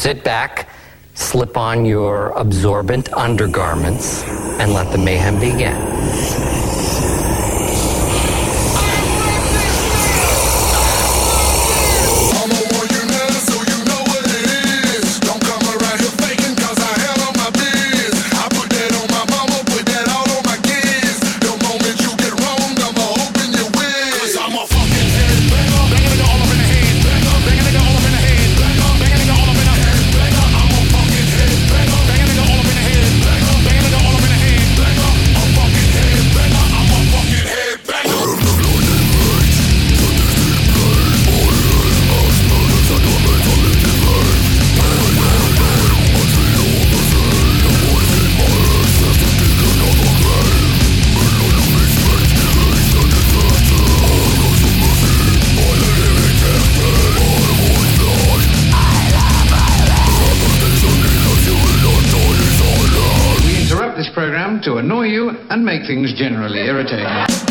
Sit back, slip on your absorbent undergarments, and let the mayhem begin. To annoy you and make things generally irritating.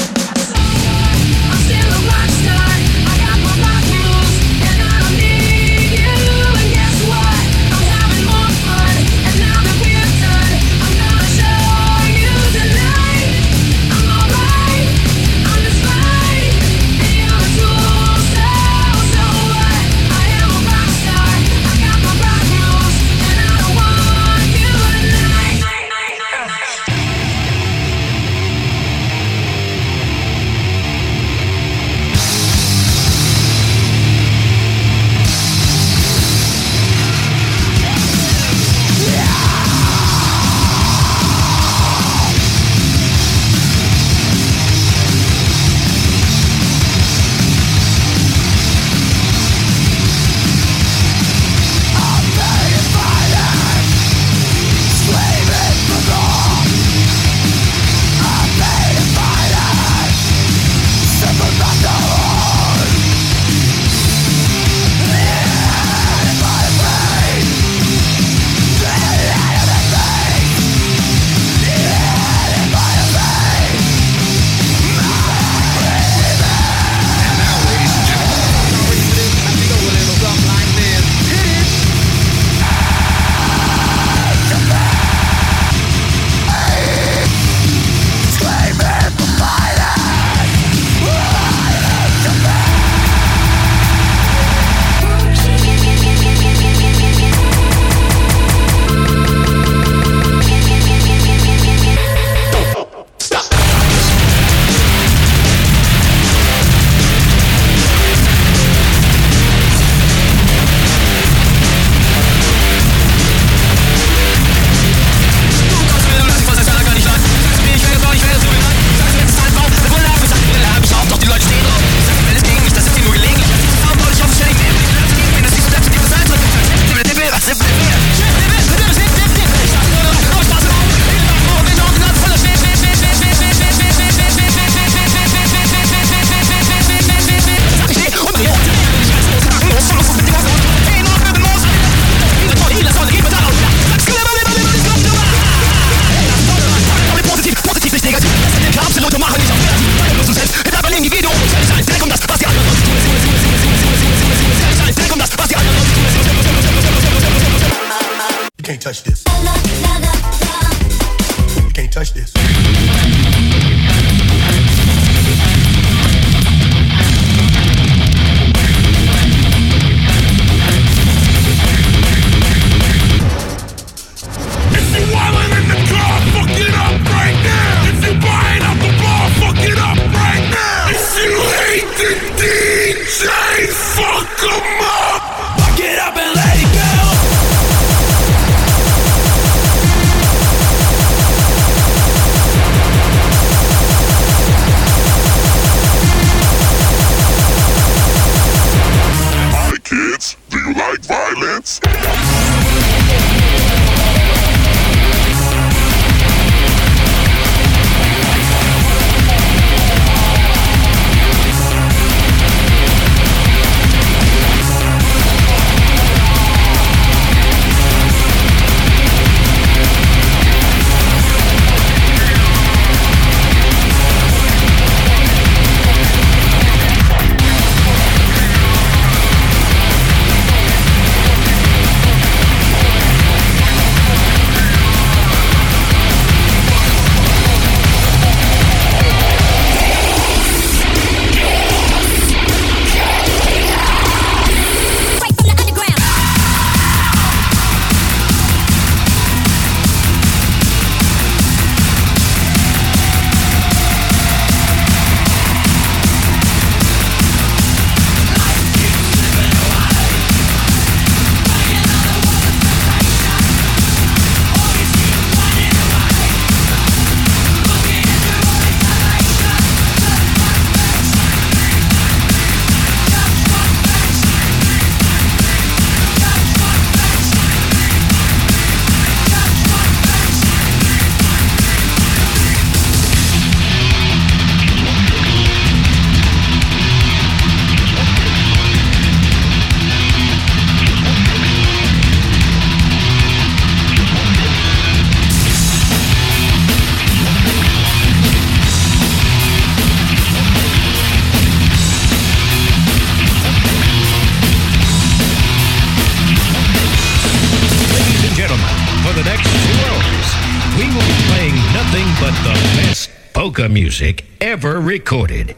playing nothing but the best polka music ever recorded.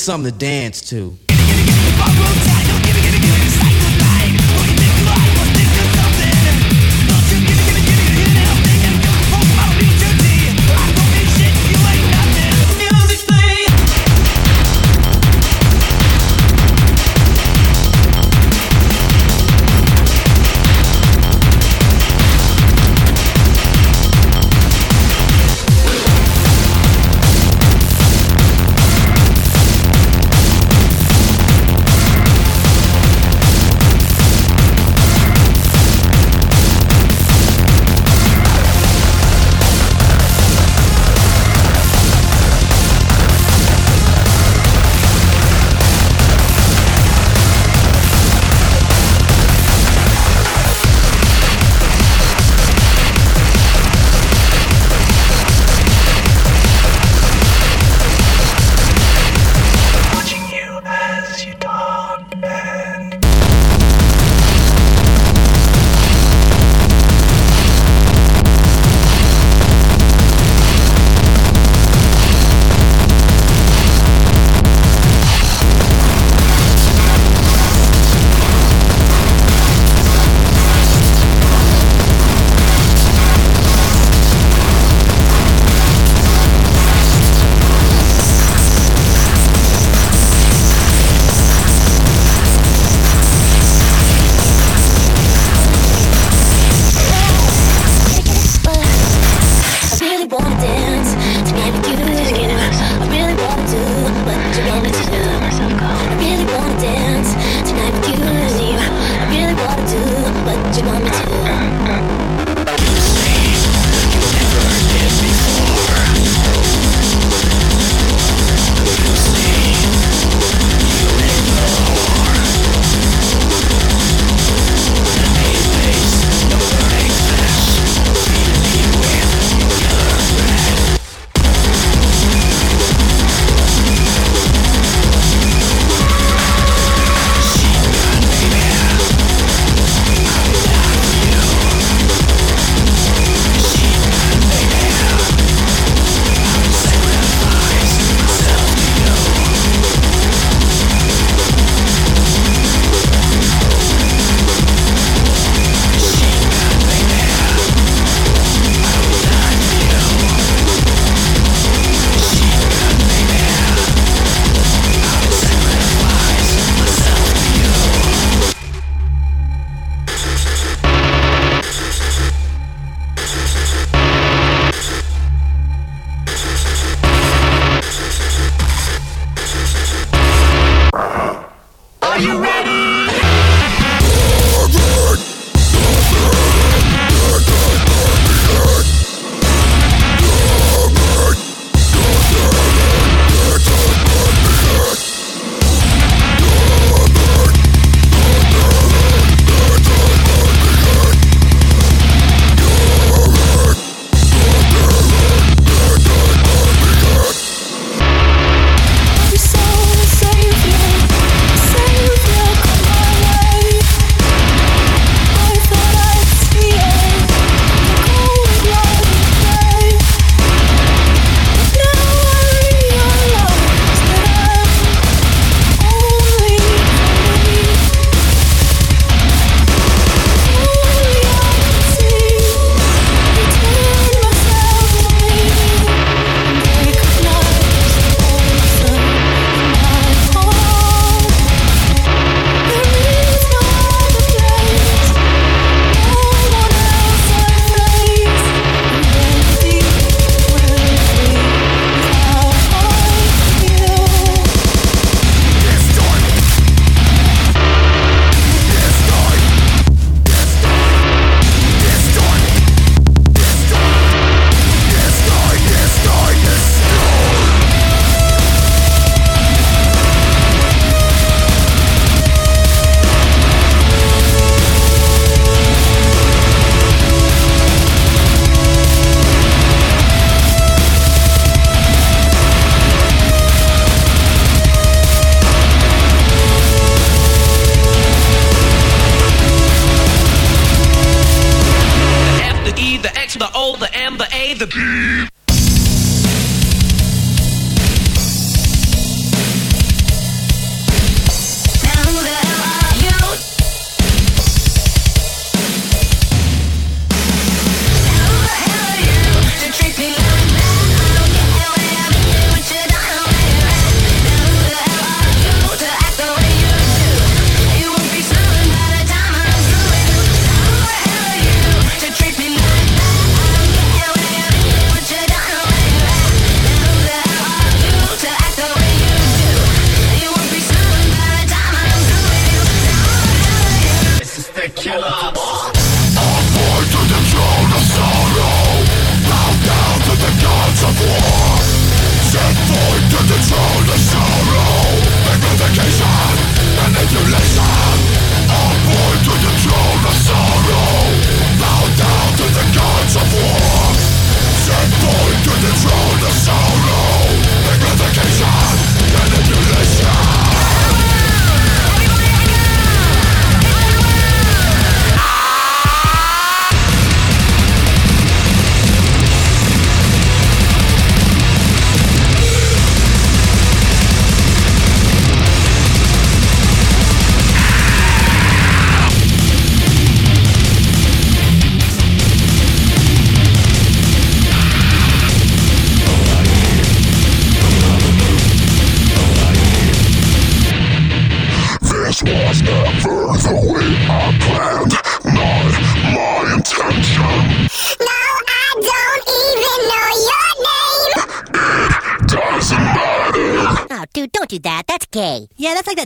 Something to dance to.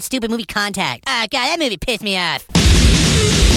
Stupid movie Contact. Ah, God, that movie pissed me off.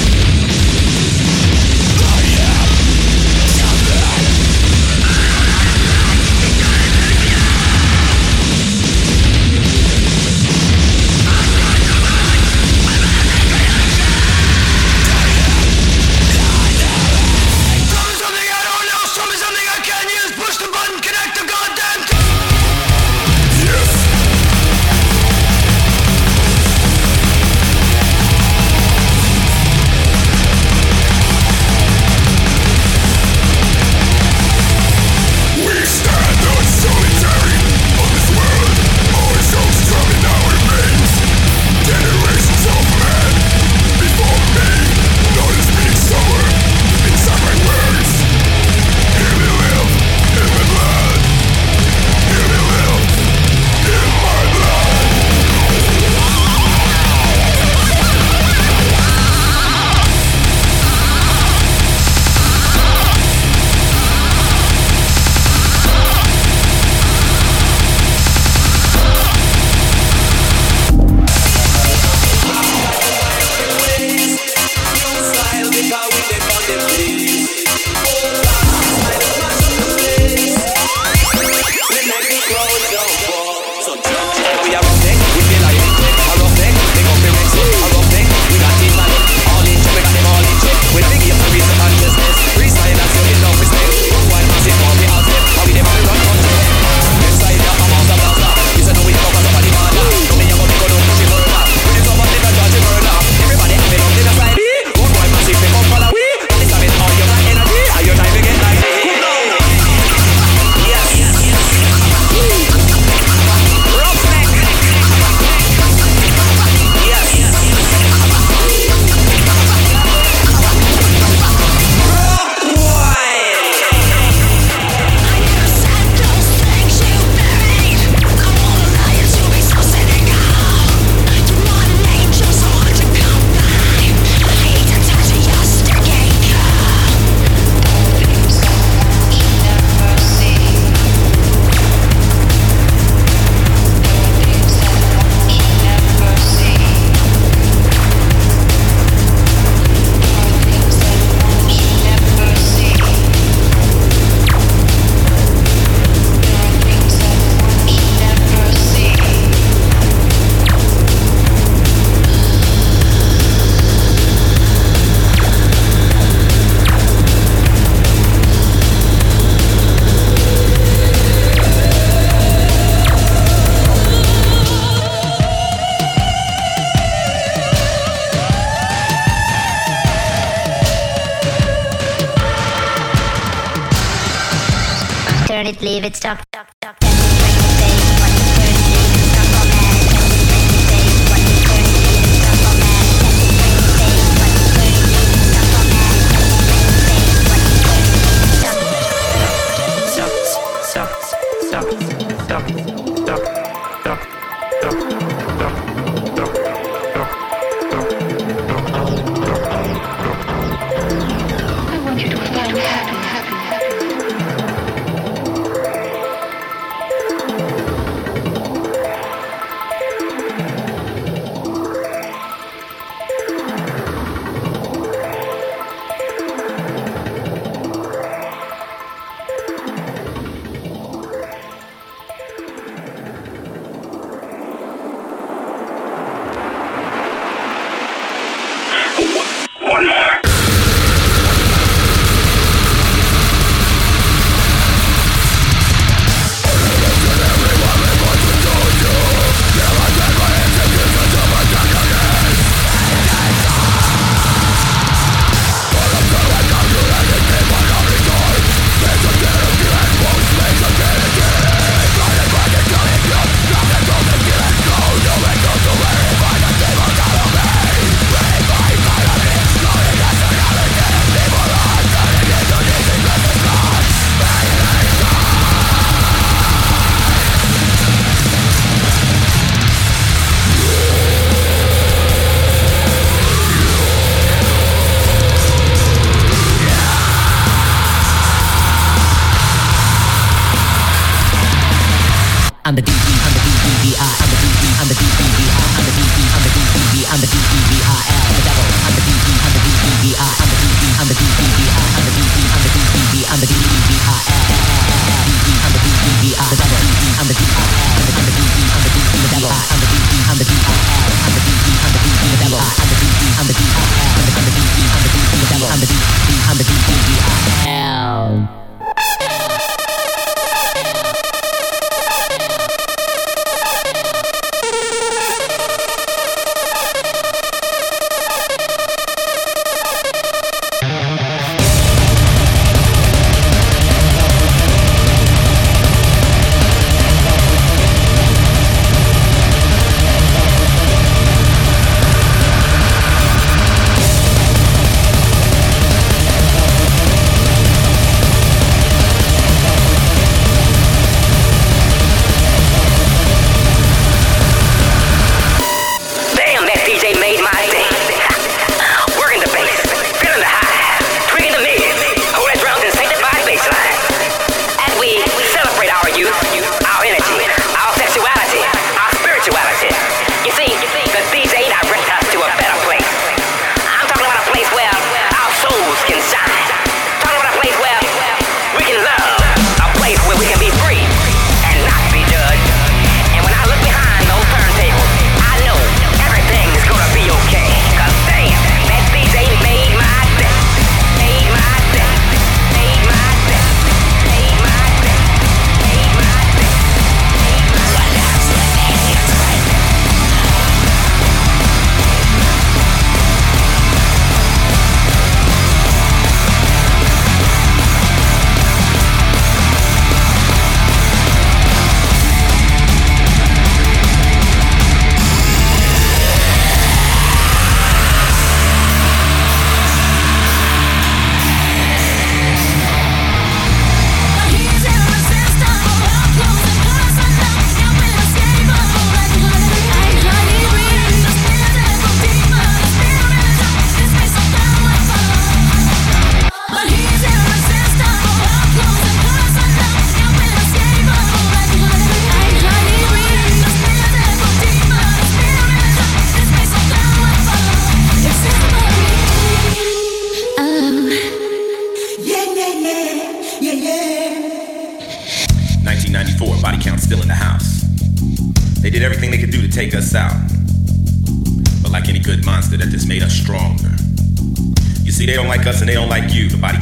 it, leave It's Dr.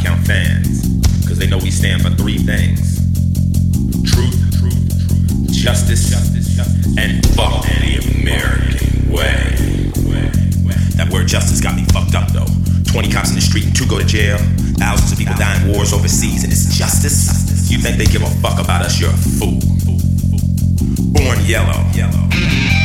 count fans, because they know we stand for three things truth, truth, truth justice, justice, justice, and fuck any American way. That word justice got me fucked up though. 20 cops in the street and two go to jail. Thousands of people die in wars overseas, and it's justice. You think they give a fuck about us? You're a fool. Born yellow. yellow.